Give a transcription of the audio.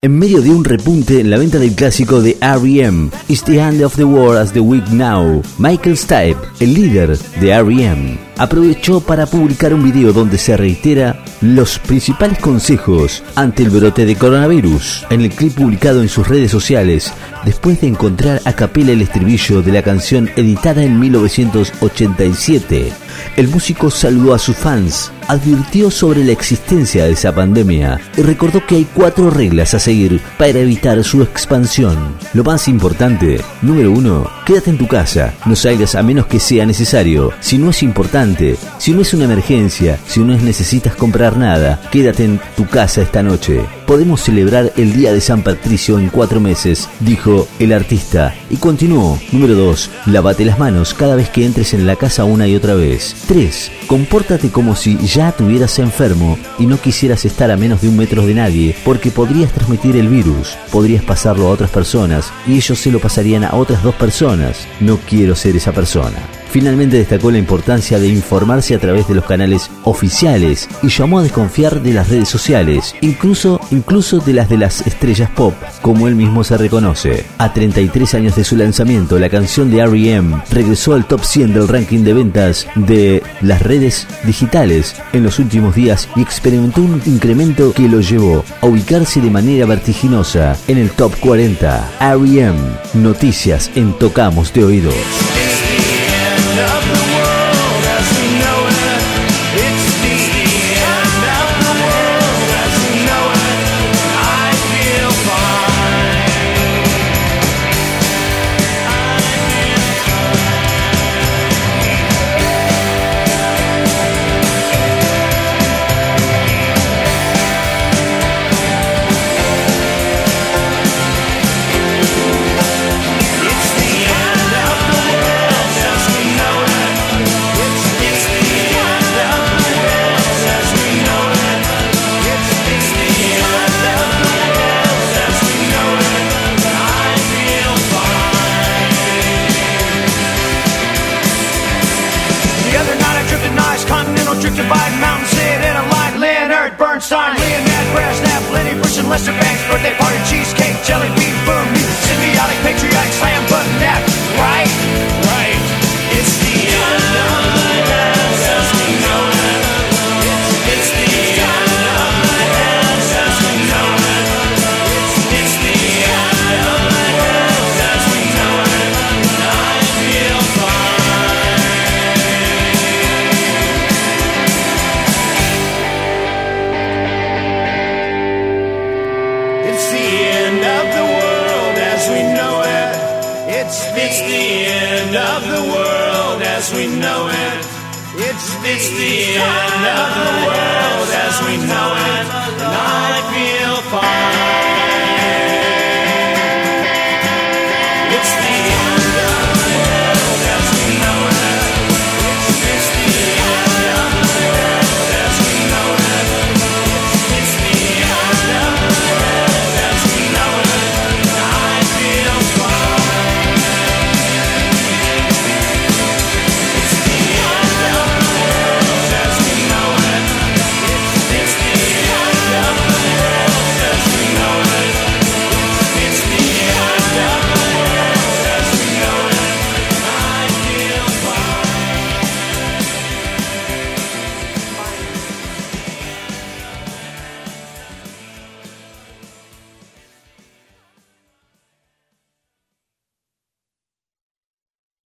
En medio de un repunte en la venta del clásico de R.E.M., It's the End of the World as the Week Now, Michael Stipe, el líder de R.E.M., aprovechó para publicar un video donde se reitera los principales consejos ante el brote de coronavirus. En el clip publicado en sus redes sociales, después de encontrar a capela el estribillo de la canción editada en 1987, el músico saludó a sus fans, advirtió sobre la existencia de esa pandemia y recordó que hay cuatro reglas a seguir para evitar su expansión. Lo más importante, número uno, quédate en tu casa, no salgas a menos que sea necesario. Si no es importante, si no es una emergencia, si no necesitas comprar nada, quédate en tu casa esta noche. Podemos celebrar el Día de San Patricio en cuatro meses, dijo el artista. Y continuó, número 2, lávate las manos cada vez que entres en la casa una y otra vez. 3. Compórtate como si ya tuvieras enfermo y no quisieras estar a menos de un metro de nadie, porque podrías transmitir el virus, podrías pasarlo a otras personas y ellos se lo pasarían a otras dos personas. No quiero ser esa persona. Finalmente destacó la importancia de informarse a través de los canales oficiales y llamó a desconfiar de las redes sociales, incluso, incluso de las de las estrellas pop, como él mismo se reconoce. A 33 años de su lanzamiento, la canción de R.E.M. regresó al top 100 del ranking de ventas de las redes digitales en los últimos días y experimentó un incremento que lo llevó a ubicarse de manera vertiginosa en el top 40. R.E.M. Noticias en Tocamos de up the Bernstein, Leonard, Brasnap, Lenny, Bruce, and Lester Banks, birthday party, cheesecake, jelly bean, boom, symbiotic, patriotic, as we know it. It's it's the end of the world as we know it. It's it's the end of the world as we know it. And I feel fine.